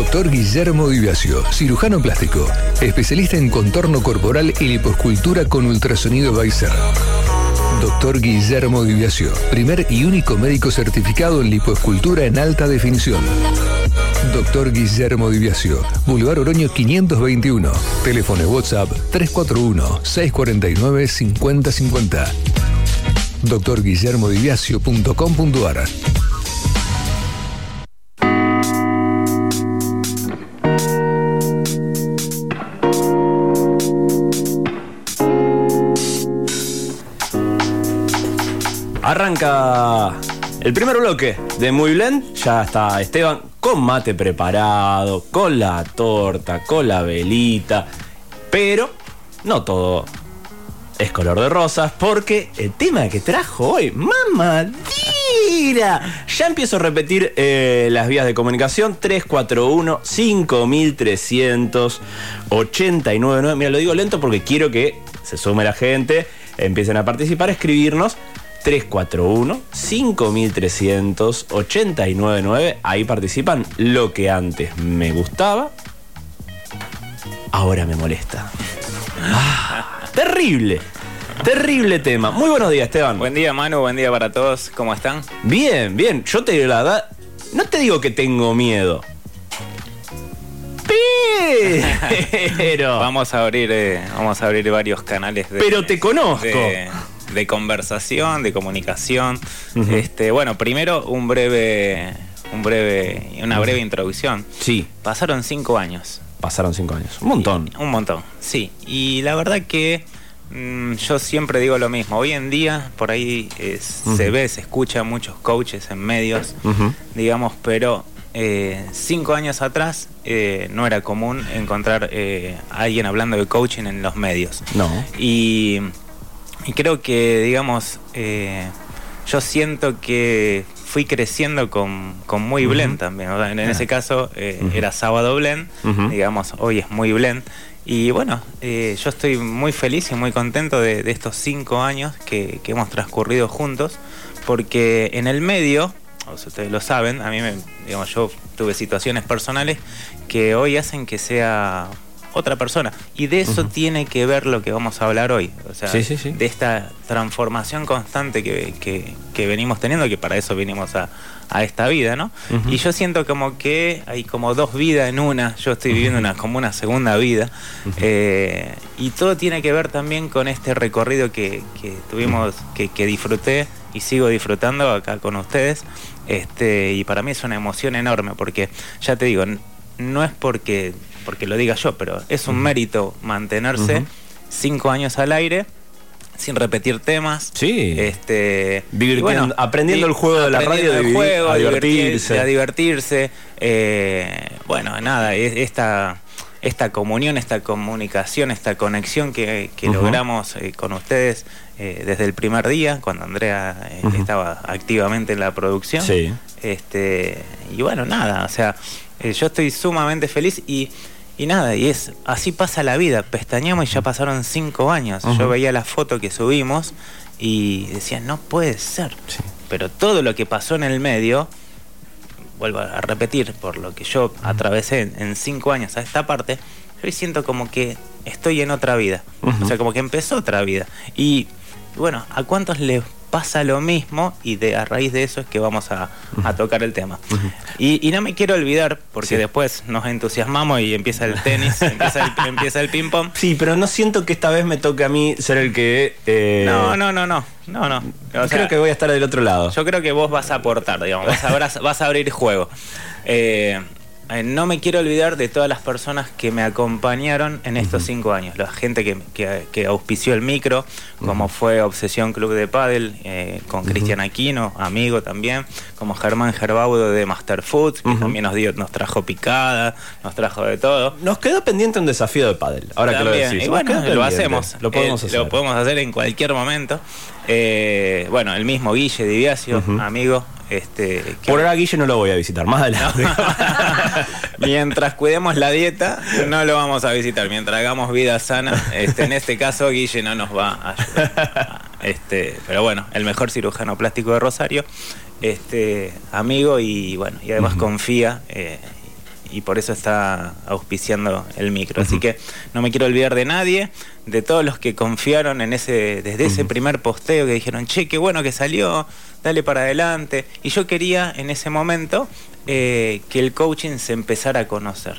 Doctor Guillermo Diviacio, cirujano plástico, especialista en contorno corporal y liposcultura con ultrasonido Weiser. Doctor Guillermo Diviacio, primer y único médico certificado en liposcultura en alta definición. Doctor Guillermo Diviacio, Boulevard Oroño 521, teléfono WhatsApp 341-649-5050. doctorguillermodiviacio.com.ar Arranca el primer bloque de Muy Blend. Ya está Esteban con mate preparado, con la torta, con la velita. Pero no todo es color de rosas porque el tema que trajo hoy, mamadira. Ya empiezo a repetir eh, las vías de comunicación 341 5300 899. Mira, lo digo lento porque quiero que se sume la gente, empiecen a participar, a escribirnos 341-5300-899. Ahí participan lo que antes me gustaba, ahora me molesta. Ah, terrible, terrible tema. Muy buenos días, Esteban. Buen día, Manu. Buen día para todos. ¿Cómo están? Bien, bien. Yo te digo la verdad, no te digo que tengo miedo. Pero. vamos a abrir, eh, vamos a abrir varios canales de. Pero te conozco de conversación, de comunicación. Este, bueno, primero un breve, un breve, una breve introducción. Sí. Pasaron cinco años. Pasaron cinco años. Un montón. un montón, sí. Y la verdad que mm, yo siempre digo lo mismo. Hoy en día, por ahí se ve, se escucha muchos coaches en medios, digamos, pero eh, cinco años atrás eh, no era común encontrar eh, a alguien hablando de coaching en los medios. No. Y y creo que, digamos, eh, yo siento que fui creciendo con, Muy Blend también. En, ese caso eh, era Sábado Blend, digamos, hoy es Muy Blend. Y bueno, eh, yo estoy muy feliz y muy contento de, estos cinco años que, hemos transcurrido juntos, porque en el medio, o si ustedes lo saben, a mí, me, digamos, yo tuve situaciones personales que hoy hacen que sea otra persona. Y de eso tiene que ver lo que vamos a hablar hoy. O sea, de esta transformación constante que, venimos teniendo, que para eso vinimos a, esta vida, ¿no? Y yo siento como que hay como dos vidas en una, yo estoy viviendo una, como una segunda vida, eh, y todo tiene que ver también con este recorrido que, tuvimos, que, que disfruté y sigo disfrutando acá con ustedes, este, y para mí es una emoción enorme, porque ya te digo, no es porque porque lo diga yo, pero es un mérito mantenerse cinco años al aire sin repetir temas. Sí. Este, bueno, aprendiendo el juego de la radio, de juego, a divertirse. A divertirse. Eh, bueno, nada, esta, esta comunión, esta comunicación, esta conexión que, logramos eh, con ustedes eh, desde el primer día, cuando Andrea estaba activamente en la producción. Sí. Este, y bueno, nada, o sea, yo estoy sumamente feliz y y nada, y es así pasa la vida. Pestañamos y ya pasaron cinco años. Yo veía la foto que subimos y decía, no puede ser. Pero todo lo que pasó en el medio, vuelvo a repetir, por lo que yo atravesé en, cinco años a esta parte, yo siento como que estoy en otra vida. O sea, como que empezó otra vida. Y bueno, ¿a cuántos les pasa lo mismo y de, a raíz de eso es que vamos a, tocar el tema. y, no me quiero olvidar, porque después nos entusiasmamos y empieza el tenis, empieza el, ping-pong. Sí, pero no siento que esta vez me toque a mí ser el que... Eh, no, no, no, no, no, no. creo que voy a estar del otro lado. Yo creo que vos vas a aportar, digamos, vas a, vas a abrir juego. Eh, eh, no me quiero olvidar de todas las personas que me acompañaron en estos cinco años. La gente que, auspició el micro, como fue Obsesión Club de Paddle, eh, con Cristian Aquino, amigo también, como Germán Gerbaudo de Master Foods, que también nos, dio, nos trajo picada, nos trajo de todo. Nos quedó pendiente un desafío de paddle, ahora que lo decís. bueno, lo hacemos. Lo podemos, eh, hacer. lo podemos hacer en cualquier momento. bueno, el mismo Guille Diviacio, amigo, este, Por ahora Guille no lo voy a visitar, más adelante. Mientras cuidemos la dieta, no lo vamos a visitar. Mientras hagamos vida sana, este, en este caso Guille no nos va a ayudar. Este, pero bueno, el mejor cirujano plástico de Rosario, este, amigo y bueno, y además confía eh, y por eso está auspiciando el micro. Así que no me quiero olvidar de nadie, de todos los que confiaron en ese, desde ese primer posteo que dijeron, che, qué bueno que salió, dale para adelante. Y yo quería en ese momento eh, que el coaching se empezara a conocer.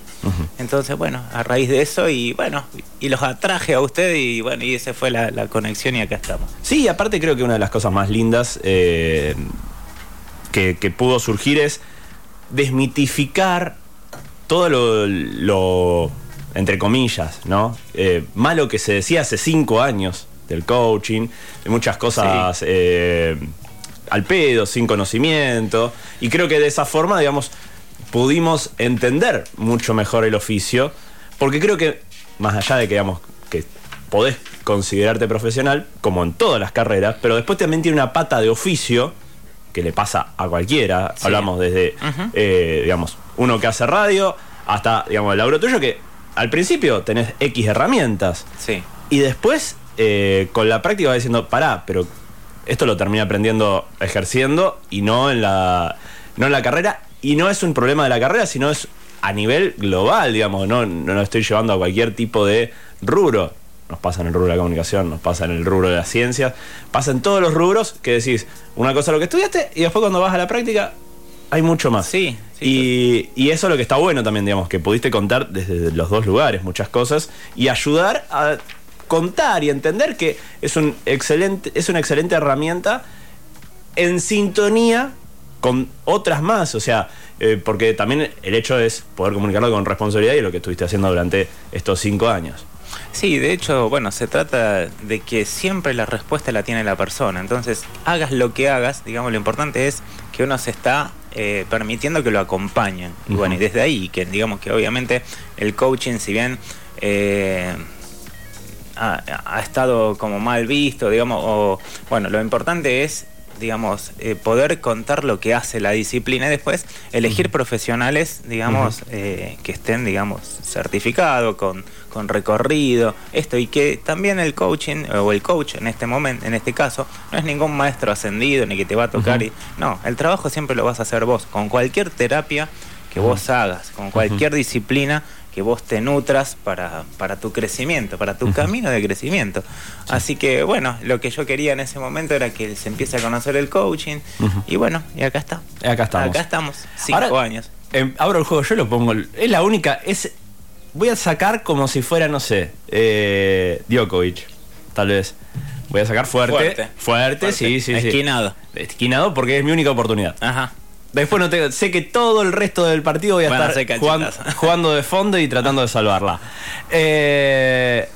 Entonces, bueno, a raíz de eso y bueno, y los atraje a usted y bueno, y esa fue la, conexión y acá estamos. Sí, aparte creo que una de las cosas más lindas eh, que, pudo surgir es desmitificar todo lo, entre comillas, ¿no? Eh, malo que se decía hace cinco años del coaching, de muchas cosas al pedo, sin conocimiento. Y creo que de esa forma, digamos, pudimos entender mucho mejor el oficio. Porque creo que, más allá de que, digamos, que podés considerarte profesional, como en todas las carreras, pero después también tiene una pata de oficio que le pasa a cualquiera. Hablamos desde, eh, digamos, uno que hace radio hasta, digamos, el laburo tuyo que al principio tenés X herramientas. Sí. Y después, eh, con la práctica vas diciendo, pará, pero esto lo termina aprendiendo ejerciendo y no en la, no en la carrera. Y no es un problema de la carrera, sino es a nivel global, digamos. No, no lo estoy llevando a cualquier tipo de rubro. Nos pasa en el rubro de la comunicación, nos pasa en el rubro de las ciencias, pasa en todos los rubros que decís una cosa lo que estudiaste y después cuando vas a la práctica hay mucho más. Sí. y, y, eso es lo que está bueno también, digamos, que pudiste contar desde los dos lugares muchas cosas y ayudar a contar y entender que es, un excelente, es una excelente herramienta en sintonía con otras más, o sea, eh, porque también el hecho es poder comunicarlo con responsabilidad y lo que estuviste haciendo durante estos cinco años. Sí, de hecho, bueno, se trata de que siempre la respuesta la tiene la persona. Entonces, hagas lo que hagas, digamos, lo importante es que uno se está eh, permitiendo que lo acompañen. Y bueno, y desde ahí, que digamos que obviamente el coaching, si bien eh, ha, estado como mal visto, digamos, o bueno, lo importante es digamos, eh, poder contar lo que hace la disciplina y después elegir profesionales, digamos, eh, que estén, digamos, certificados, con, con recorrido, esto, y que también el coaching, o el coach en este momento, en este caso, no es ningún maestro ascendido ni que te va a tocar, y, no, el trabajo siempre lo vas a hacer vos, con cualquier terapia que vos hagas, con cualquier disciplina que vos te nutras para, para tu crecimiento, para tu camino de crecimiento. Así que bueno, lo que yo quería en ese momento era que se empiece a conocer el coaching y bueno, y acá está. Acá estamos. Acá estamos, cinco años. Em, abro el juego, yo lo pongo, es la única, es voy a sacar como si fuera, no sé, eh, Djokovic, tal vez. Voy a sacar fuerte. Fuerte, sí, sí, Esquinado. Esquinado porque es mi única oportunidad. Ajá. Después no tengo, sé que todo el resto del partido voy a estar jugando, de fondo y tratando de salvarla. Eh,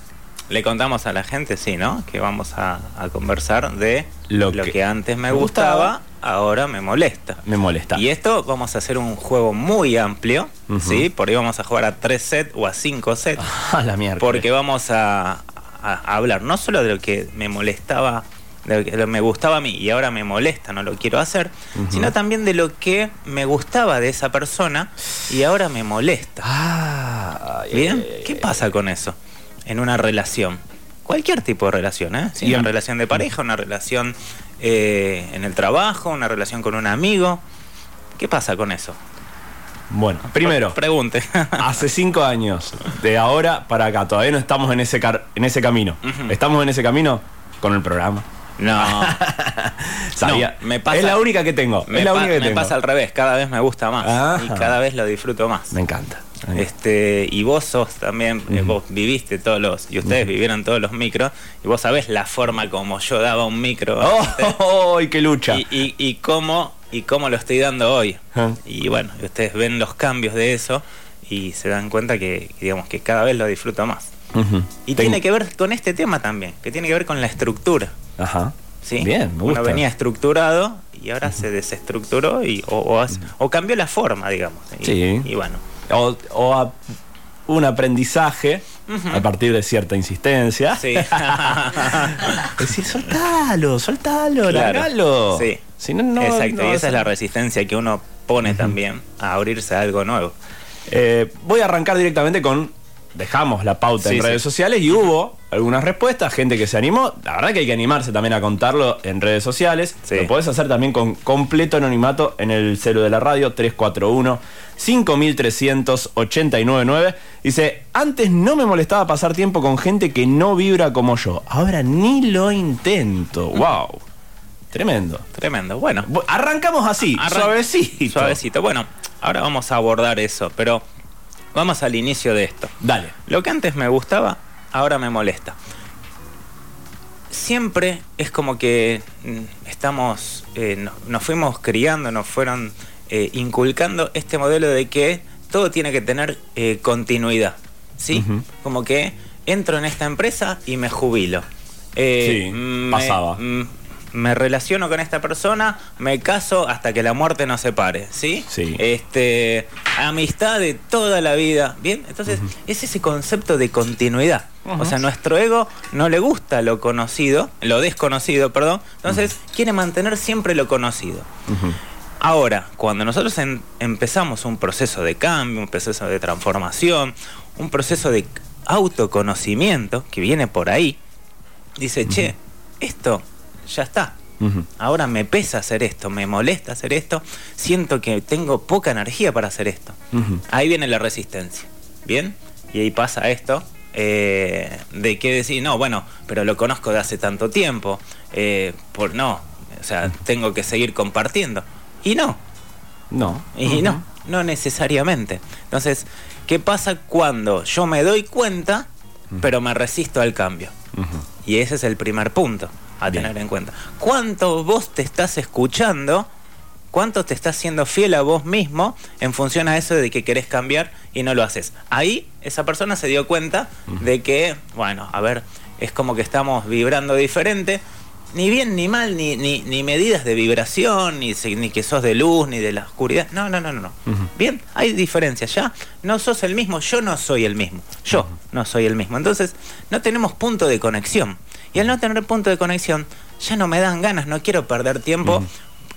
Le contamos a la gente, sí, ¿no? Que vamos a, conversar de lo, que, antes me gustaba, ahora me molesta. Me molesta. Y esto vamos a hacer un juego muy amplio, ¿sí? Por ahí vamos a jugar a tres sets o a cinco sets. a la mierda. Porque vamos a hablar no solo de lo que me molestaba de lo que me gustaba a mí y ahora me molesta, no lo quiero hacer, sino también de lo que me gustaba de esa persona y ahora me molesta. Ah, ¿Bien? ¿Qué pasa con eso en una relación? Cualquier tipo de relación, ¿eh? una relación de pareja, una relación eh, en el trabajo, una relación con un amigo. ¿Qué pasa con eso? Bueno, primero, pregunte. hace cinco años, de ahora para acá, todavía no estamos en ese, en ese camino. ¿Estamos en ese camino? Con el programa. No. Sabía. me pasa, es la única que tengo. Me, es la única que pasa al revés, cada vez me gusta más y cada vez lo disfruto más. Me encanta. Este, y vos sos también, eh, vos viviste todos los, y ustedes vivieron todos los micros, y vos sabés la forma como yo daba un micro. ¡Oh! ¡Qué lucha! Y, y, cómo, y cómo lo estoy dando hoy. Y bueno, ustedes ven los cambios de eso y se dan cuenta que, digamos, que cada vez lo disfruto más. Y tiene que ver con este tema también, que tiene que ver con la estructura. Ajá. ¿Sí? Bien, me gusta. Uno venía estructurado y ahora se desestructuró y, o, cambió la forma, digamos. Y, sí. Y bueno. O, un aprendizaje a partir de cierta insistencia. Sí. decir, soltalo, soltalo, claro. Sí. Si no, no, Exacto, y esa es la resistencia que uno pone también a abrirse a algo nuevo. Eh, voy a arrancar directamente con dejamos la pauta Sí, en sí. redes sociales y hubo algunas respuestas, gente que se animó. La verdad que hay que animarse también a contarlo en redes sociales. Sí. Lo podés hacer también con completo anonimato en el celu de la radio 341 5389 Dice, antes no me molestaba pasar tiempo con gente que no vibra como yo. Ahora ni lo intento. Wow. Tremendo. Tremendo. Bueno, Bu- Arrancamos así, Arran- suavecito. Suavecito. Bueno, ahora vamos a abordar eso, pero vamos al inicio de esto. Dale. Lo que antes me gustaba, ahora me molesta. Siempre es como que mm, estamos, eh, no- nos fuimos criando, nos fueron eh, inculcando este modelo de que todo tiene que tener eh, continuidad. ¿Sí? Como que entro en esta empresa y me jubilo. Sí, me- pasaba. Me relaciono con esta persona, me caso hasta que la muerte nos separe, ¿sí? Sí. Este, amistad de toda la vida, ¿bien? Entonces, es ese concepto de continuidad. O sea, nuestro ego no le gusta lo conocido, lo desconocido, perdón. Entonces, quiere mantener siempre lo conocido. Ahora, cuando nosotros en- empezamos un proceso de cambio, un proceso de transformación, un proceso de autoconocimiento que viene por ahí, dice, che, esto ya está. Ahora me pesa hacer esto, me molesta hacer esto, siento que tengo poca energía para hacer esto. Ahí viene la resistencia, ¿bien? Y ahí pasa esto eh, de que decir, no, bueno, pero lo conozco de hace tanto tiempo, eh, por no, o sea, tengo que seguir compartiendo. Y no, No. y no, no necesariamente. Entonces, ¿qué pasa cuando yo me doy cuenta, pero me resisto al cambio? Y ese es el primer punto a Bien. tener en cuenta. ¿Cuánto vos te estás escuchando? ¿Cuánto te estás siendo fiel a vos mismo en función a eso de que querés cambiar y no lo haces? Ahí esa persona se dio cuenta de que, bueno, a ver, es como que estamos vibrando diferente. Ni bien ni mal, ni, ni, ni medidas de vibración, ni, ni que sos de luz, ni de la oscuridad. No, no, no, no. no. Bien, hay diferencias ya. No sos el mismo, yo no soy el mismo. Yo no soy el mismo. Entonces, no tenemos punto de conexión. Y al no tener punto de conexión, ya no me dan ganas, no quiero perder tiempo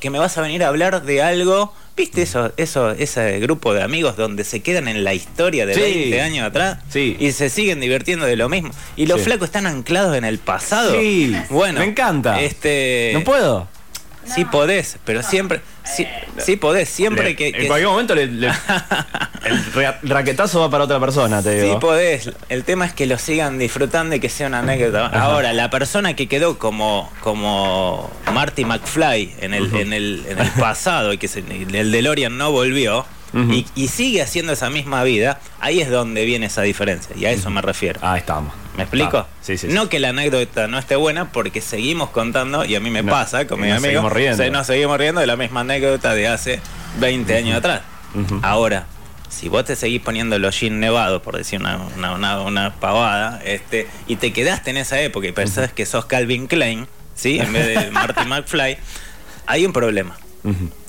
que me vas a venir a hablar de algo. ¿Viste eso, eso, ese grupo de amigos donde se quedan en la historia de Sí. 20 años atrás Sí. y se siguen divirtiendo de lo mismo? Y los Sí. flacos están anclados en el pasado. Sí, bueno, me encanta. Este, ¿No puedo? Sí podés, pero siempre, sí, sí podés, siempre Le- que, en cualquier momento le- le- el ra- raquetazo va para otra persona, te Sí digo. podés. El tema es que lo sigan disfrutando y que sea una anécdota. Ahora, la persona que quedó como, como Marty McFly en el, en el, en el pasado y que se- el DeLorean no volvió y, y sigue haciendo esa misma vida, ahí es donde viene esa diferencia. Y a eso me refiero. Ahí estamos. ¿Me explico? Ah, sí, sí, sí. No que la anécdota no esté buena porque seguimos contando y a mí me No, pasa con mi nos amigo. seguimos riendo. se- nos seguimos riendo de la misma anécdota de hace 20 años atrás. Ahora, si vos te seguís poniendo los jeans nevados, por decir una, una, una- una pavada, este, y te quedaste en esa época y pensás que sos Calvin Klein, ¿sí? En vez de Marty McFly, hay un problema.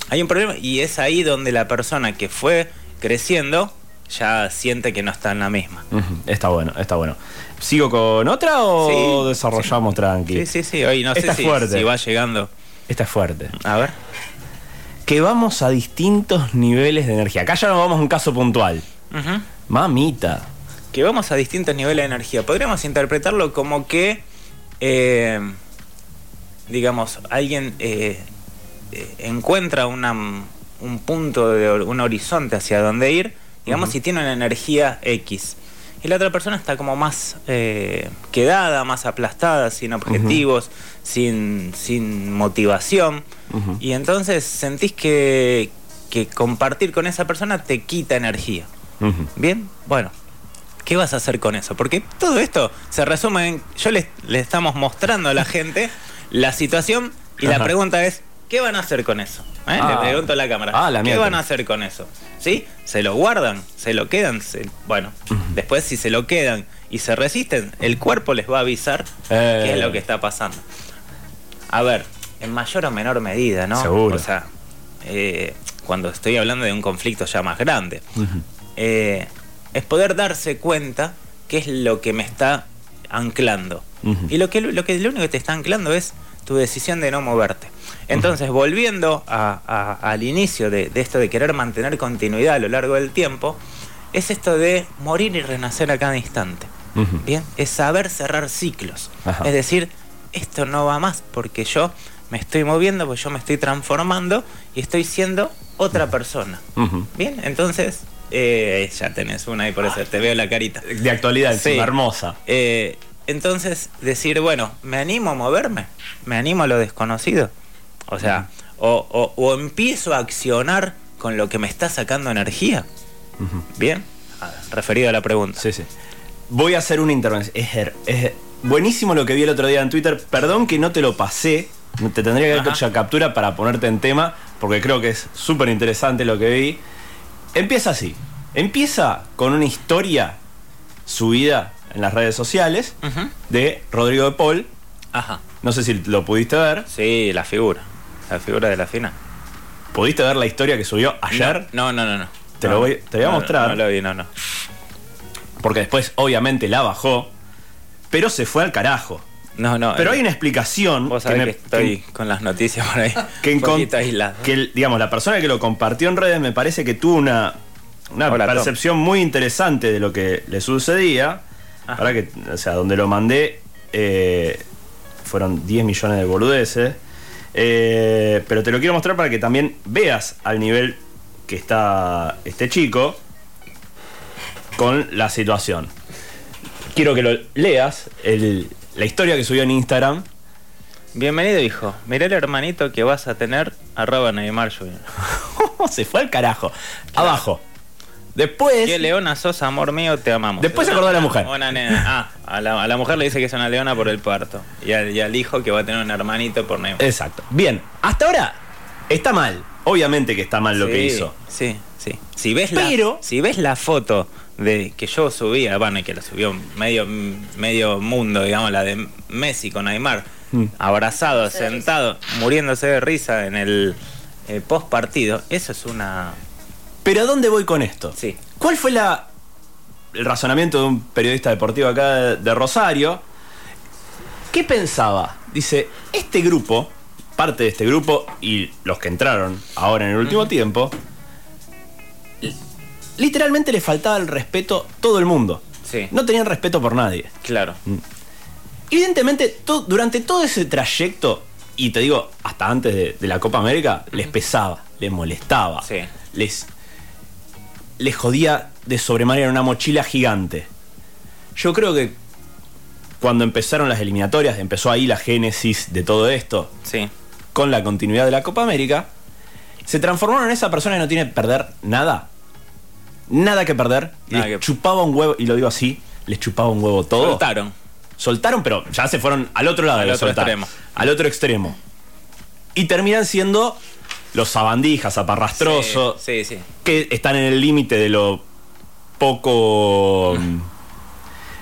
Hay un problema y es ahí donde la persona que fue creciendo ya siente que no está en la misma. Está bueno, está bueno. ¿Sigo con otra o Sí, desarrollamos tranqui? Sí, sí, sí. Hoy no Esta sé es si, fuerte. si va llegando. Esta es fuerte. A ver. Que vamos a distintos niveles de energía. Acá ya nos vamos a un caso puntual. Mamita. Que vamos a distintos niveles de energía. Podríamos interpretarlo como que, eh, digamos, alguien eh, eh, encuentra una, un punto, de, un horizonte hacia donde ir, digamos, y tiene una energía X. Y la otra persona está como más eh, quedada, más aplastada, sin objetivos, sin, sin motivación. Y entonces sentís que, que compartir con esa persona te quita energía. Bien, bueno, ¿qué vas a hacer con eso? Porque todo esto se resume en. Yo le, estamos mostrando a la gente la situación y la pregunta es: ¿qué van a hacer con eso? ¿Eh? Ah. Le pregunto a la cámara: Ah, la ¿qué mierda. van a hacer con eso? ¿Sí? ¿Se lo guardan? ¿Se lo quedan? Se- bueno, después, si se lo quedan y se resisten, el cuerpo les va a avisar Eh. qué es lo que está pasando. A ver, en mayor o menor medida, ¿no? Seguro. O sea, eh, cuando estoy hablando de un conflicto ya más grande eh, es poder darse cuenta qué es lo que me está anclando. Y lo que, lo que lo único que te está anclando es tu decisión de no moverte. Entonces, volviendo a- a- al inicio de, de esto de querer mantener continuidad a lo largo del tiempo, es esto de morir y renacer a cada instante. Bien, es saber cerrar ciclos. Ajá. Es decir, esto no va más porque yo me estoy moviendo, porque yo me estoy transformando y estoy siendo otra persona. Bien, entonces eh, ya tenés una y por eso te veo la carita. De actualidad, Sí. encima, hermosa. Eh, entonces, decir, bueno, me animo a moverme, me animo a lo desconocido. O sea, o, o- o empiezo a accionar con lo que me está sacando energía. Bien, Ah, referido a la pregunta. Sí, sí. Voy a hacer una intervención. Es, es buenísimo lo que vi el otro día en Twitter. Perdón que no te lo pasé. Te tendría que haber hecho captura para ponerte en tema, porque creo que es súper interesante lo que vi. Empieza así. Empieza con una historia subida en las redes sociales de Rodrigo de Paul. Ajá. No sé si lo pudiste ver. Sí, la figura. La figura de la fina. ¿Pudiste ver la historia que subió ayer? No, no, no, no. Te lo voy- te voy a no, mostrar. No, lo vi, no, no. Porque después, obviamente, la bajó. Pero se fue al carajo. No, no. Pero eh, hay una explicación Vos que, sabés me- que, estoy con las noticias por ahí. que, un poquito aislado. que digamos, la persona que lo compartió en redes me parece que tuvo una, una Hola, Tom. percepción muy interesante de lo que le sucedía. Para que, o sea, donde lo mandé eh, fueron 10 millones de boludeces. Eh, pero te lo quiero mostrar para que también veas al nivel que está este chico con la situación. Quiero que lo leas, el- la historia que subió en Instagram. Bienvenido, hijo. Mirá el hermanito que vas a tener, arroba Neymar Jr. se fue al carajo. Abajo. Después. ¿Qué leona sos, amor mío? Te amamos. Después se acordó de la mujer. Una nena. Ah, a la, a la mujer le dice que es una leona por el parto. Y al, y al hijo que va a tener un hermanito por Neymar. Exacto. Bien, hasta ahora está mal. Obviamente que está mal lo Sí, que hizo. Sí, sí. Si ves, Pero- la, si ves la foto de que yo subía, bueno, y que la subió medio, medio mundo, digamos, la de Messi con Neymar, Mm. abrazado, sentado, muriéndose de risa en el eh, post partido, eso es una. Pero ¿a dónde voy con esto? Sí. ¿Cuál fue la, el razonamiento de un periodista deportivo acá de, de Rosario? ¿Qué pensaba? Dice, este grupo, parte de este grupo y los que entraron ahora en el último tiempo, li- literalmente le faltaba el respeto a todo el mundo. Sí. No tenían respeto por nadie. Claro. Evidentemente, to- durante todo ese trayecto, y te digo, hasta antes de, de la Copa América, les pesaba, les molestaba, Sí. les, les jodía de sobremanera una mochila gigante. Yo creo que cuando empezaron las eliminatorias, empezó ahí la génesis de todo esto, Sí. con la continuidad de la Copa América, se transformaron en esa persona que no tiene que perder nada. Nada que perder. Nada les que- chupaba un huevo, y lo digo así, les chupaba un huevo todo Soltaron. soltaron, pero ya se fueron al otro lado Al de otro soltar. extremo. Al otro extremo. Y terminan siendo los sabandijas, zaparrastrosos, Sí, sí. sí. que están en el límite de lo poco mm,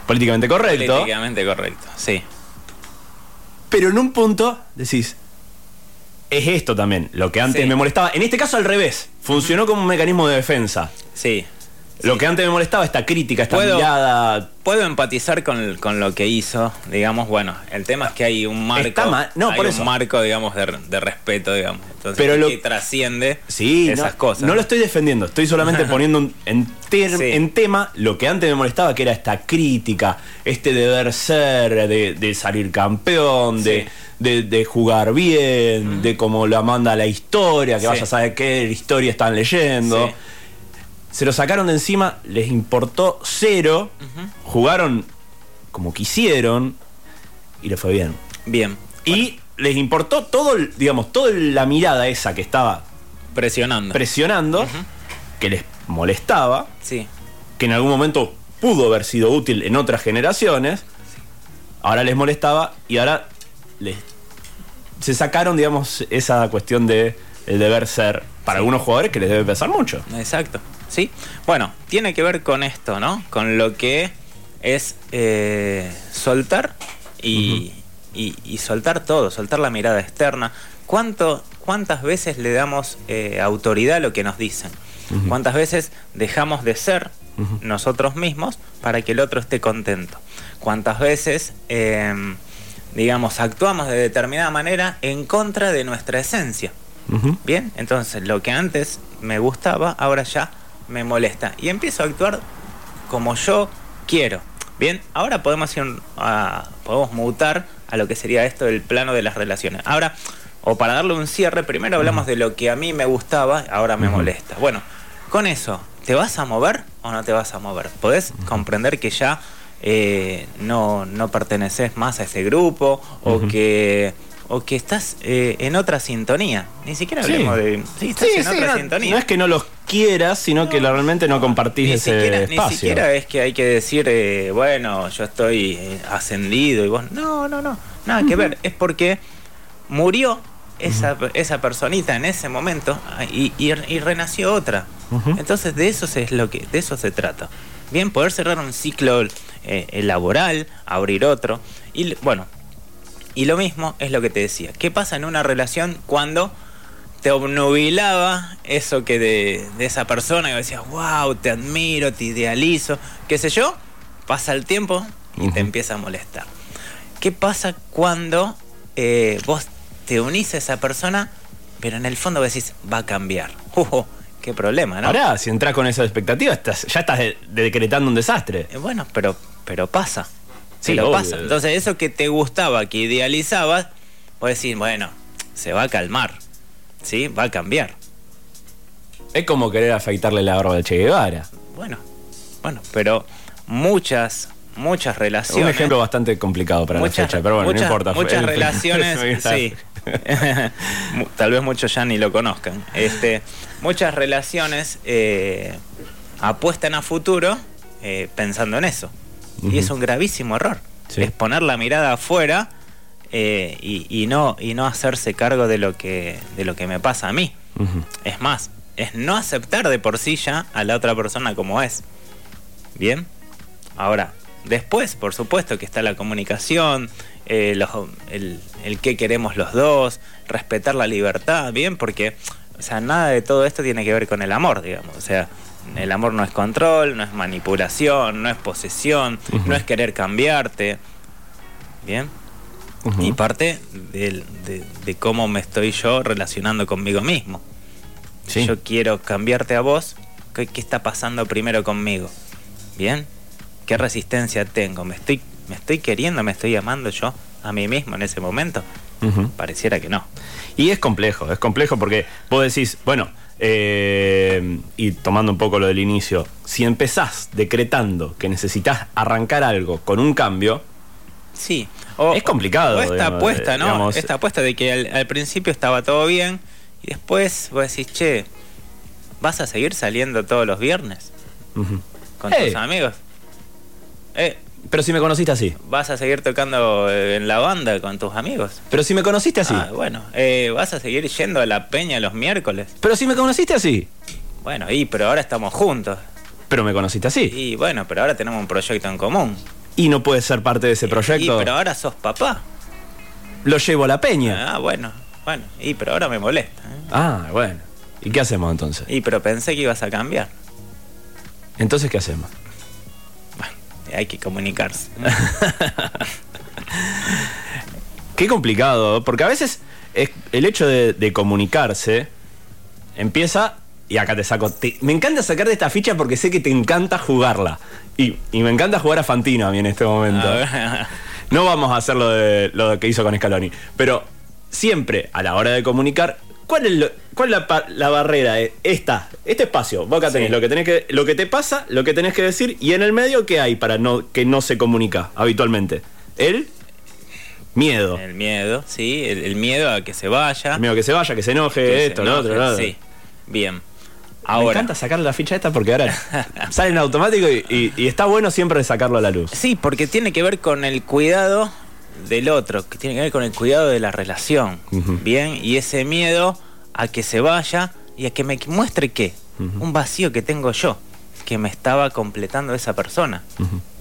políticamente correcto. Políticamente correcto. Sí. Pero en un punto decís, es esto también, lo que antes me molestaba. En este caso al revés, funcionó como un mecanismo de defensa. Sí. Lo que antes me molestaba, esta crítica, esta Puedo- mirada. Puedo empatizar con, con lo que hizo, digamos, bueno, el tema es que hay un marco, Está mal, no, hay por un eso. marco, digamos, de, de respeto, digamos, entonces Pero lo- que trasciende Sí, esas no, cosas. No lo estoy defendiendo, estoy solamente poniendo un- en, ter- Sí. en tema lo que antes me molestaba, que era esta crítica, este deber ser, de, de salir campeón, de, de- de jugar bien, de cómo la manda la historia, que vaya a saber qué historia están leyendo. Se lo sacaron de encima, les importó cero, jugaron como quisieron y les fue bien. Bien, Y les importó todo, el- digamos, toda la mirada esa que estaba presionando. presionando, que les molestaba, sí, que en algún momento pudo haber sido útil en otras generaciones, ahora les molestaba y ahora les, se sacaron, digamos, esa cuestión de el deber ser para Sí. algunos jugadores que les debe pesar mucho. exacto. Sí, bueno, tiene que ver con esto, ¿no? Con lo que es eh, soltar y, y- y soltar todo, soltar la mirada externa. ¿Cuánto, ¿Cuántas veces le damos eh, autoridad a lo que nos dicen? ¿Cuántas veces dejamos de ser nosotros mismos para que el otro esté contento? ¿Cuántas veces, eh, digamos, actuamos de determinada manera en contra de nuestra esencia? Bien, entonces lo que antes me gustaba, ahora ya me molesta. Y empiezo a actuar como yo quiero. Bien, ahora podemos ir a, podemos mutar a lo que sería esto del plano de las relaciones. Ahora, o para darle un cierre, primero hablamos de lo que a mí me gustaba, ahora me molesta. Bueno, con eso, ¿te vas a mover o no te vas a mover? Podés comprender que ya eh, no, no perteneces más a ese grupo o que o que estás eh, en otra sintonía. Ni siquiera hablemos de. Sí, estás en otra no, sintonía. No es que no los quieras, sino que realmente no compartís ni ese siquiera, espacio. Ni siquiera es que hay que decir, eh, bueno, yo estoy eh, ascendido y vos. No, no, no. Nada que ver. Es porque murió esa, esa personita en ese momento ah, y, y- y renació otra. Entonces de eso es lo que, de eso se trata. Bien, poder cerrar un ciclo eh, laboral, abrir otro. Y bueno, y lo mismo es lo que te decía. ¿Qué pasa en una relación cuando te obnubilaba eso que de, de esa persona que decías, wow, te admiro, te idealizo, qué sé yo? Pasa el tiempo y te empieza a molestar. ¿Qué pasa cuando eh, vos te unís a esa persona, pero en el fondo decís, va a cambiar? Uh, qué problema, ¿no? Ahora, si entras con esa expectativa, estás, ya estás de- decretando un desastre. Eh, Bueno, pero, pero pasa. Sí, lo pasa. Entonces, eso que te gustaba, que idealizabas, vos decís, bueno, se va a calmar. ¿Sí? Va a cambiar. Es como querer afeitarle la barba al Che Guevara. Bueno, bueno, pero muchas, muchas relaciones. Un ejemplo bastante complicado para muchas, la fecha, pero bueno, muchas- no importa. Muchas El- relaciones, sí. Tal vez muchos ya ni lo conozcan. Este, muchas relaciones eh, apuestan a futuro eh, pensando en eso. Y es un gravísimo error. Sí. Es poner la mirada afuera eh, y, y no, y no hacerse cargo de lo, que, de lo que me pasa a mí. Es más, es no aceptar de por sí ya a la otra persona como es. Bien. Ahora, después, por supuesto que está la comunicación, eh, los- el, el qué queremos los dos, respetar la libertad, bien, porque, o sea, nada de todo esto tiene que ver con el amor, digamos. O sea, el amor no es control, no es manipulación, no es posesión, no es querer cambiarte. Bien. Y parte de, de cómo me estoy yo relacionando conmigo mismo. Sí. Si yo quiero cambiarte a vos, ¿qué, qué está pasando primero conmigo? ¿Bien? ¿Qué resistencia tengo? ¿Me estoy, ¿Me estoy queriendo, me estoy amando yo a mí mismo en ese momento? Pareciera que no. Y es complejo, es complejo porque vos decís, bueno, eh, y tomando un poco lo del inicio, si empezás decretando que necesitas arrancar algo con un cambio, Sí. O, Es complicado, O esta digamos, apuesta, eh, ¿no? digamos- esta apuesta de que al, al principio estaba todo bien y después vos decís, che, ¿vas a seguir saliendo todos los viernes con Eh. tus amigos? Eh, pero si me conociste así, ¿Vas a seguir tocando eh, en la banda con tus amigos? pero si me conociste así, Ah, bueno, eh, ¿vas a seguir yendo a la peña los miércoles? pero si me conociste así, Bueno, y pero ahora estamos juntos. pero me conociste así, Y bueno, pero ahora tenemos un proyecto en común. Y no puedes ser parte de ese proyecto, Y pero ahora sos papá. lo llevo a la peña. Ah, bueno, bueno, y pero ahora me molesta. ¿eh? Ah, bueno. ¿Y qué hacemos entonces? Y pero pensé que ibas a cambiar. Entonces, ¿qué hacemos? Bueno, hay que comunicarse. Qué complicado, porque a veces es- el hecho de, de comunicarse empieza, y acá te saco, te- me encanta sacar de esta ficha porque sé que te encanta jugarla. Y, y me encanta jugar a Fantino a mí en este momento. A ver. No vamos a hacer lo, de, lo que hizo con Scaloni, pero siempre a la hora de comunicar, ¿cuál es, lo- cuál es la, la barrera? Eh, Esta, este espacio, vos acá tenés Sí. lo que tenés que, lo que te pasa, lo que tenés que decir, y en el medio, ¿qué hay para no, que no se comunica habitualmente? El miedo. El miedo, sí, el, el miedo a que se vaya. El miedo que se vaya, que se enoje, que se esto, lo otro, enoje, lo otro. Sí, bien. Me encanta sacarle la ficha esta porque ahora sale en automático y, y- y está bueno siempre sacarlo a la luz. Sí, porque tiene que ver con el cuidado del otro, que tiene que ver con el cuidado de la relación. Bien, y ese miedo a que se vaya y a que me muestre qué? Un vacío que tengo yo, que me estaba completando esa persona.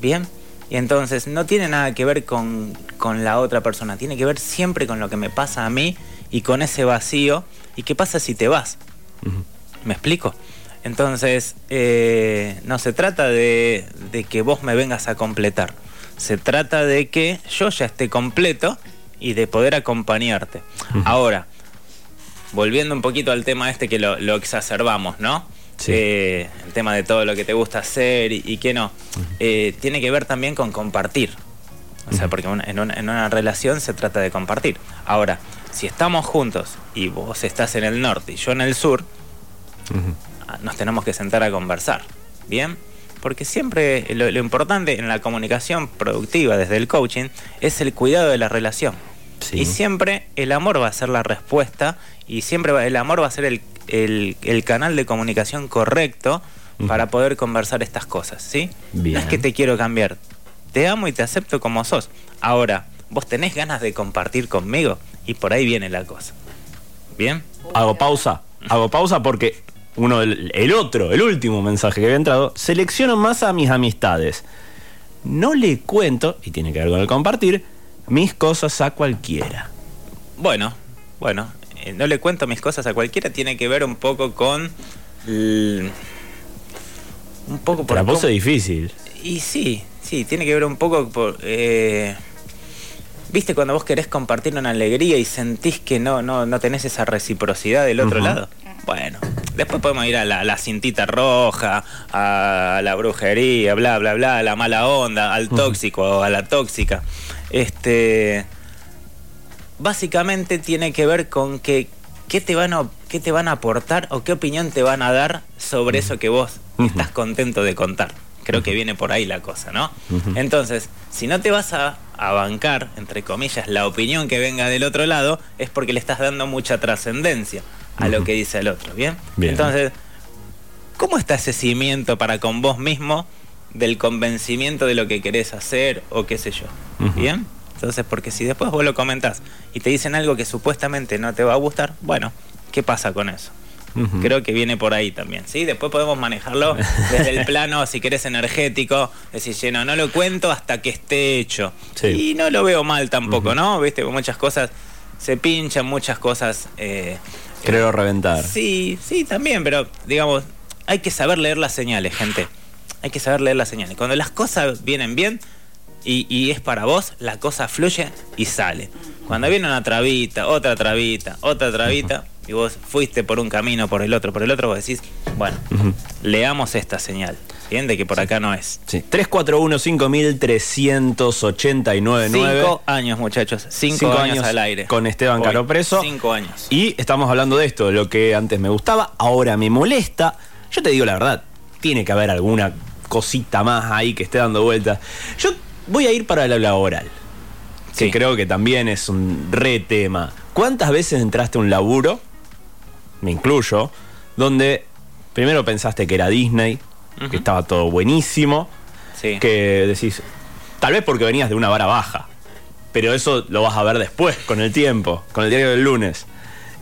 Bien, y entonces no tiene nada que ver con, con la otra persona, tiene que ver siempre con lo que me pasa a mí y con ese vacío. ¿Y qué pasa si te vas? ¿Me explico? Entonces, eh, no se trata de, de que vos me vengas a completar. Se trata de que yo ya esté completo y de poder acompañarte. Ahora, volviendo un poquito al tema este que lo, lo exacerbamos, ¿no? Sí. eh, el tema de todo lo que te gusta hacer y, y qué no, eh, tiene que ver también con compartir. O sea, porque una- en, una, en una relación se trata de compartir. Ahora, si estamos juntos y vos estás en el norte y yo en el sur, ah, nos tenemos que sentar a conversar. ¿Bien? Porque siempre lo, lo importante en la comunicación productiva desde el coaching es el cuidado de la relación. Sí. Y siempre el amor va a ser la respuesta y siempre va- el amor va a ser el, el- el canal de comunicación correcto para poder conversar estas cosas, ¿sí? Bien. No es que te quiero cambiar, te amo y te acepto como sos. Ahora, vos tenés ganas de compartir conmigo y por ahí viene la cosa. ¿Bien? Hago pausa, hago pausa porque uno del- el otro, el último mensaje que había entrado, selecciono más a mis amistades. No le cuento, y tiene que ver con el compartir, mis cosas a cualquiera. Bueno, bueno, eh, no le cuento mis cosas a cualquiera, tiene que ver un poco con... un poco Te por la puse difícil. Y sí, sí, tiene que ver un poco por... eh, ¿Viste cuando vos querés compartir una alegría y sentís que no, no, no tenés esa reciprocidad del otro lado? Bueno, después podemos ir a la, la cintita roja, a la brujería, bla, bla, bla, a la mala onda, al tóxico, a la tóxica. Este. Básicamente tiene que ver con que qué te van a, qué te van a aportar o qué opinión te van a dar sobre eso que vos estás contento de contar. Creo que viene por ahí la cosa, ¿no? Entonces, si no te vas a, a bancar, entre comillas, la opinión que venga del otro lado, es porque le estás dando mucha trascendencia a lo que dice el otro, ¿bien? Bien. Entonces, ¿cómo está ese cimiento para con vos mismo del convencimiento de lo que querés hacer o qué sé yo? ¿Bien? Entonces, porque si después vos lo comentás y te dicen algo que supuestamente no te va a gustar, bueno, ¿qué pasa con eso? Creo que viene por ahí también, ¿sí? Después podemos manejarlo desde el plano, si querés, energético, decir, lleno, no lo cuento hasta que esté hecho. Sí. Y no lo veo mal tampoco. ¿no? Viste, muchas cosas se pinchan, muchas cosas... eh, Creo reventar. Sí, sí, también, pero digamos, hay que saber leer las señales, gente. Hay que saber leer las señales. Cuando las cosas vienen bien y, y es para vos, la cosa fluye y sale. Cuando viene una trabita, otra trabita, otra trabita, y vos fuiste por un camino, por el otro, por el otro, vos decís, bueno, leamos esta señal. ¿Bien? De que por acá no es. Sí. 341-5389-9. Cinco años, muchachos. Cinco, Cinco años, años al aire. con Esteban Hoy. Caro preso. Cinco años. Y estamos hablando de esto, lo que antes me gustaba, ahora me molesta. Yo te digo la verdad, tiene que haber alguna cosita más ahí que esté dando vueltas. Yo voy a ir para lo laboral, que Sí. creo que también es un re tema. ¿Cuántas veces entraste a un laburo, me incluyo, donde primero pensaste que era Disney, Que estaba todo buenísimo, Sí. que decís, tal vez porque venías de una vara baja, pero eso lo vas a ver después, con el tiempo, con el diario del lunes.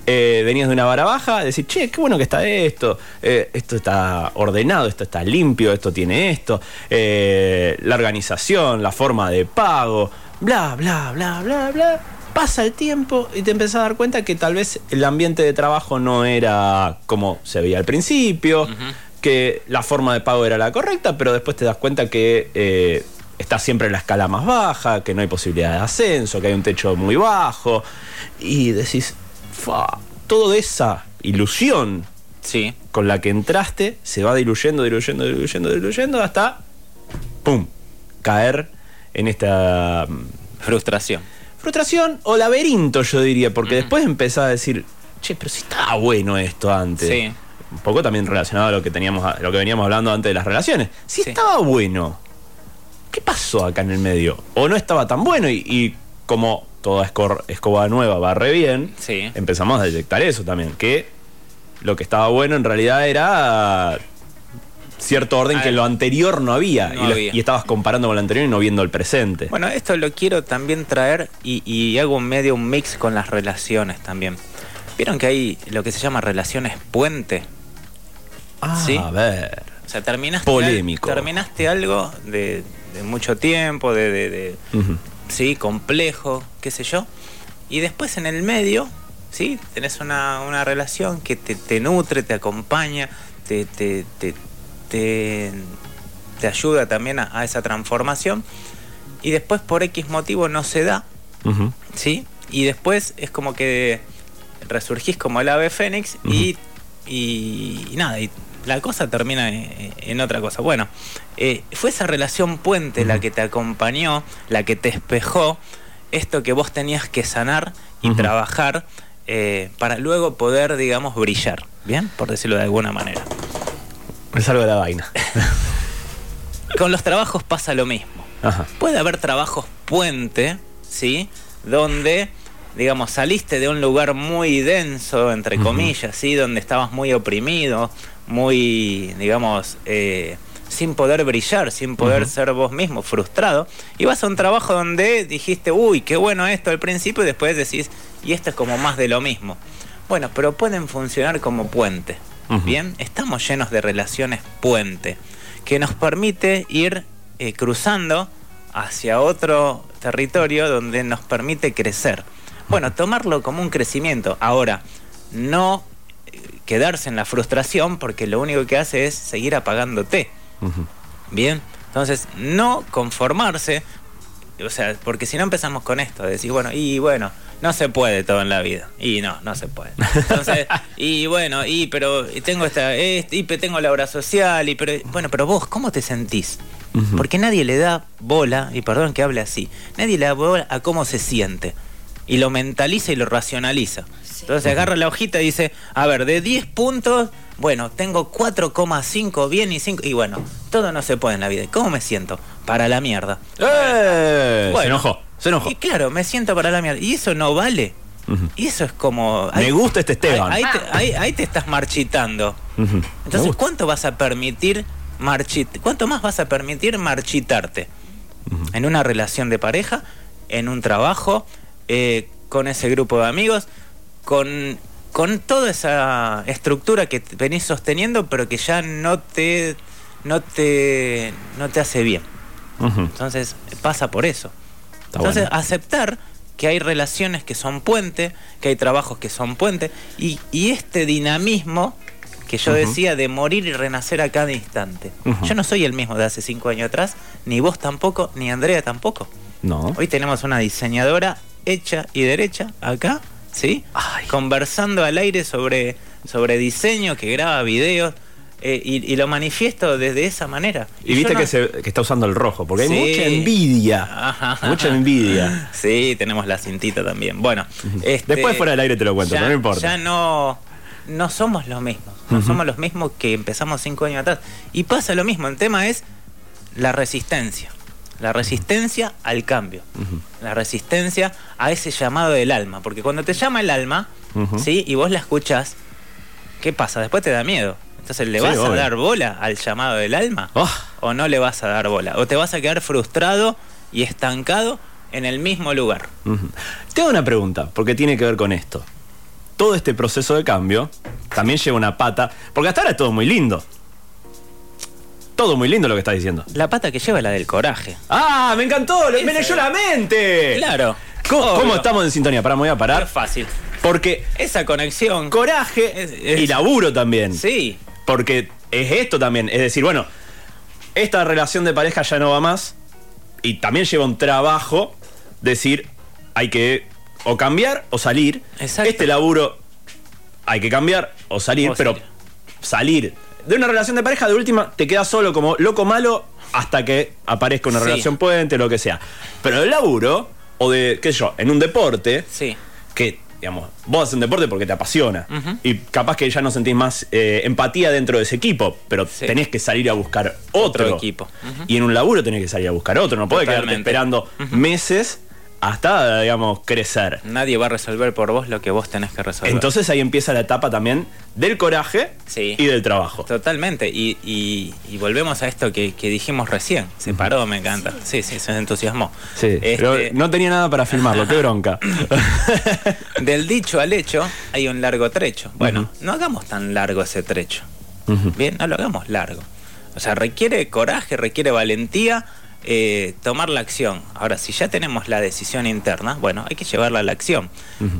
Eh, venías de una vara baja, decís, che, qué bueno que está esto, eh, esto está ordenado, esto está limpio, esto tiene esto, eh, la organización, la forma de pago, bla, bla, bla, bla, bla. Pasa el tiempo y te empezás a dar cuenta que tal vez el ambiente de trabajo no era como se veía al principio, que la forma de pago era la correcta, pero después te das cuenta que eh, está siempre en la escala más baja, que no hay posibilidad de ascenso, que hay un techo muy bajo, y decís, fa, toda esa ilusión Sí. con la que entraste se va diluyendo, diluyendo, diluyendo, diluyendo hasta, ¡pum!, caer en esta mm, Frustración. frustración o laberinto, yo diría, porque después empezás a decir, che, pero si estaba bueno esto antes. Sí. Un poco también relacionado a lo que teníamos, a lo que veníamos hablando antes de las relaciones. Si Sí. estaba bueno, ¿qué pasó acá en el medio? O no estaba tan bueno y, y como toda escoba nueva va re bien, Sí. empezamos a detectar eso también, que lo que estaba bueno en realidad era cierto orden que lo anterior no había, no y, lo- había. y estabas comparando con lo anterior y no viendo el presente. Bueno, esto lo quiero también traer y, y hago un medio un mix con las relaciones también. ¿Vieron que hay lo que se llama relaciones puente? Ah, sí. A ver. O sea, terminaste, Polémico. al- terminaste algo de, de mucho tiempo, de, de- de- Ujú. sí, complejo, qué sé yo. Y después en el medio, sí, tenés una, una relación que te, te nutre, te acompaña, te, te, te, te, te ayuda también a, a esa transformación. Y después por X motivo no se da. ¿sí? Y después es como que resurgís como el ave fénix y, y, y nada, y la cosa termina en, en otra cosa. Bueno, eh, fue esa relación puente la que te acompañó, la que te espejó esto que vos tenías que sanar y trabajar eh, para luego poder, digamos, brillar, ¿bien? Por decirlo de alguna manera. Me salgo de la vaina. Con los trabajos pasa lo mismo. Ajá. Puede haber trabajos puente, ¿sí? Donde, digamos, saliste de un lugar muy denso, entre comillas, ¿sí? Donde estabas muy oprimido, muy, digamos, eh, sin poder brillar, sin poder ser vos mismo, frustrado. Y vas a un trabajo donde dijiste, uy, qué bueno esto al principio, y después decís, y esto es como más de lo mismo. Bueno, pero pueden funcionar como puente. Bien, estamos llenos de relaciones puente, que nos permite ir eh, cruzando hacia otro territorio donde nos permite crecer. Bueno, tomarlo como un crecimiento. Ahora, no quedarse en la frustración porque lo único que hace es seguir apagándote. Bien, entonces no conformarse, o sea, porque si no empezamos con esto, de decir, bueno, y bueno, no se puede todo en la vida, y no, no se puede. Entonces, y bueno, y pero tengo esta, este, y tengo la obra social, y pero, bueno, pero vos, ¿cómo te sentís? Porque nadie le da bola, y perdón que hable así, nadie le da bola a cómo se siente, y lo mentaliza y lo racionaliza. Entonces agarra la hojita y dice, a ver, de 10 puntos, bueno, tengo 4,5 bien y 5. Y bueno, todo no se puede en la vida. ¿Cómo me siento? Para la mierda. ¡Eh! Se enojó, se enojó. Y claro, me siento para la mierda. Y eso no vale. Y eso es como. Me gusta este Esteban. Ahí, ahí te, ahí- ahí te estás marchitando. Entonces. ¿cuánto vas a permitir marchit ¿Cuánto más vas a permitir marchitarte? En una relación de pareja, en un trabajo, eh, con ese grupo de amigos, con, con toda esa estructura que venís sosteniendo, pero que ya no te, no te, no te hace bien. Entonces, pasa por eso. Está Entonces, bueno. aceptar que hay relaciones que son puente, que hay trabajos que son puente, y, y este dinamismo que yo decía de morir y renacer a cada instante. Yo no soy el mismo de hace cinco años atrás, ni vos tampoco, ni Andrea tampoco. No. Hoy tenemos una diseñadora hecha y derecha acá, ¿sí? Ay. Conversando al aire sobre, sobre diseño, que graba videos, eh, y, y lo manifiesto desde esa manera. Y viste no- que, se, que está usando el rojo, porque hay mucha envidia. Ajá. Mucha envidia. Sí, tenemos la cintita también. Bueno, este, Después fuera del aire te lo cuento, ya, pero no importa. Ya no, no somos los mismos. No somos los mismos que empezamos cinco años atrás. Y pasa lo mismo. El tema es la resistencia. La resistencia al cambio. La resistencia a ese llamado del alma. Porque cuando te llama el alma. ¿sí? Y vos la escuchás, ¿qué pasa? Después te da miedo. Entonces, ¿le Sí, vas a dar bola al llamado del alma? Ah. ¿O no le vas a dar bola? ¿O te vas a quedar frustrado y estancado en el mismo lugar? Tengo una pregunta, porque tiene que ver con esto. Todo este proceso de cambio también lleva una pata, porque hasta ahora es todo muy lindo. Todo muy lindo lo que estás diciendo. La pata que lleva es la del coraje. ¡Ah! ¡Me encantó! ¡Me leyó la mente! Claro. ¿Cómo, estamos en sintonía? Para, me voy a Es parar. fácil. Porque Esa conexión. coraje Es- es- y laburo también. Sí. Porque es esto también. Es decir, bueno, esta relación de pareja ya no va más. Y también lleva un trabajo. Decir, hay que o cambiar o salir. Exacto. Este laburo hay que cambiar o salir, O pero salir. salir de una relación de pareja, de última, te quedas solo como loco malo hasta que aparezca una Sí. relación puente, lo que sea. Pero el laburo, o de, qué sé yo, en un deporte, Sí. que, digamos, vos haces un deporte porque te apasiona. Y capaz que ya no sentís más eh, empatía dentro de ese equipo, pero Sí. tenés que salir a buscar otro, Otro equipo. Y en un laburo tenés que salir a buscar otro. No podés quedarte esperando meses hasta, digamos, crecer. Nadie va a resolver por vos lo que vos tenés que resolver. Entonces ahí empieza la etapa también del coraje Sí. y del trabajo. Totalmente. Y, y- y volvemos a esto que, que dijimos recién. Se paró, me encanta. Sí, sí, se entusiasmó. Sí, Este, pero no tenía nada para filmarlo, qué bronca. Del dicho al hecho hay un largo trecho. Bueno, no hagamos tan largo ese trecho. Bien, no lo hagamos largo. O sea, requiere coraje, requiere valentía eh, tomar la acción. Ahora, si ya tenemos la decisión interna, bueno, hay que llevarla a la acción.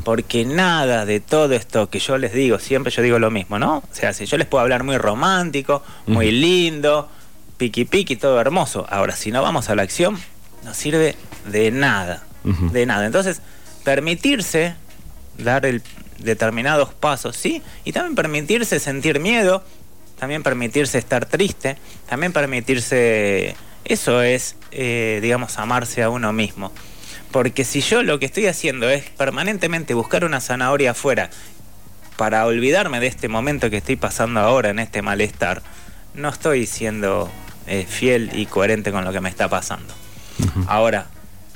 Porque nada de todo esto que yo les digo, siempre yo digo lo mismo, ¿no? O sea, si yo les puedo hablar muy romántico, muy lindo, piqui piqui, todo hermoso. Ahora, si no vamos a la acción, no sirve de nada. De nada. Entonces, permitirse dar el, determinados pasos, ¿sí? Y también permitirse sentir miedo, también permitirse estar triste, también permitirse... Eso es, eh, digamos, amarse a uno mismo. Porque si yo lo que estoy haciendo es permanentemente buscar una zanahoria afuera para olvidarme de este momento que estoy pasando ahora en este malestar, no estoy siendo eh, fiel y coherente con lo que me está pasando. Ahora,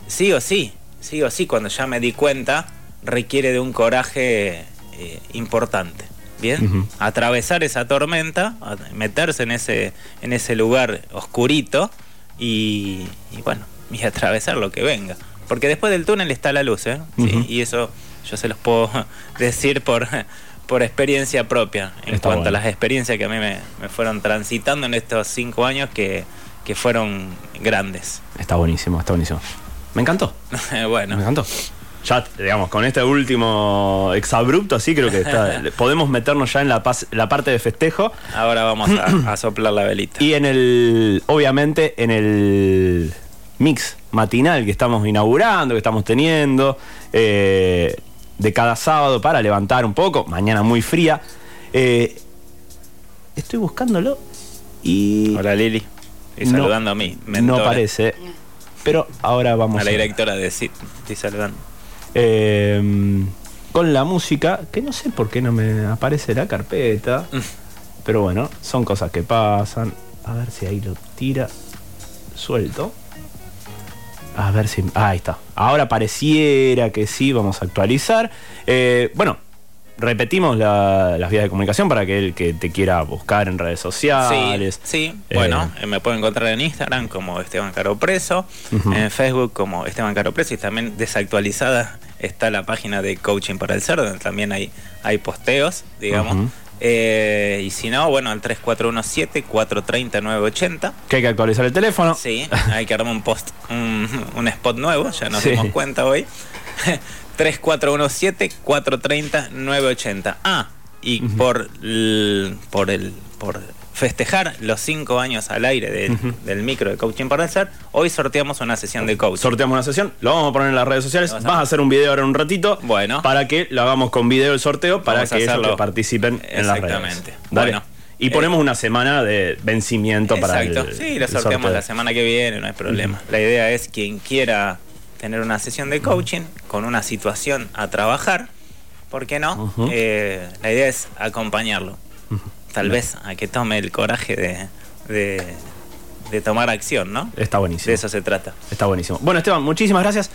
sí o sí, sí o sí, cuando ya me di cuenta, requiere de un coraje eh, importante. Bien, atravesar esa tormenta, meterse en ese, en ese lugar oscurito y, bueno, y atravesar lo que venga. Porque después del túnel está la luz, ¿eh? y eso yo se los puedo decir por, por experiencia propia, en cuanto a las experiencias que a mí me, fueron transitando en estos cinco años que, que fueron grandes. Está buenísimo, está buenísimo. Me encantó. bueno. Me encantó ya, digamos, con este último exabrupto, así creo que podemos meternos ya en la, la parte de festejo. Ahora vamos a, soplar la velita. Y en el, obviamente, en el mix matinal que estamos inaugurando, que estamos teniendo, eh, de cada sábado para levantar un poco, mañana muy fría. Eh, estoy buscándolo y... Hola Lili, y saludando a mí. No parece, pero ahora vamos a... la directora de CIT, estoy saludando. Eh, con la música, que no sé por qué no me aparece la carpeta. Mm. Pero bueno, son cosas que pasan. A ver si ahí lo tira suelto. A ver si. ahí está. Ahora pareciera que sí, vamos a actualizar. Eh, bueno, repetimos las vías de comunicación para que el que te quiera buscar en redes sociales. Sí, sí. bueno, eh, me puedo encontrar en Instagram como Esteban Caro Preso, en Facebook como Esteban Caro Preso y también desactualizada está la página de Coaching para el Ser, donde también hay, hay posteos, digamos. Eh, y si no, bueno, al 3417-430-980. Que hay que actualizar el teléfono. Sí, hay que armar un post, un, spot nuevo, ya nos dimos cuenta hoy. 3417-430-980. Ah, y por, por, el, por festejar los cinco años al aire del micro de Coaching para el Ser, hoy sorteamos una sesión de coaching. Sorteamos una sesión, lo vamos a poner en las redes sociales. Vas a hacer un video ahora en un ratito. Bueno. Para que lo hagamos con video el sorteo, para que ellos participen en las redes. Exactamente. Bueno. Y eh, ponemos una semana de vencimiento para el, Sí, lo sorteamos la semana que viene, no hay problema. La idea es quien quiera tener una sesión de coaching con una situación a trabajar, ¿por qué no? Eh, la idea es acompañarlo, tal vez a que tome el coraje de, de, tomar acción, ¿no? Está buenísimo. De eso se trata. Está buenísimo. Bueno, Esteban, muchísimas gracias.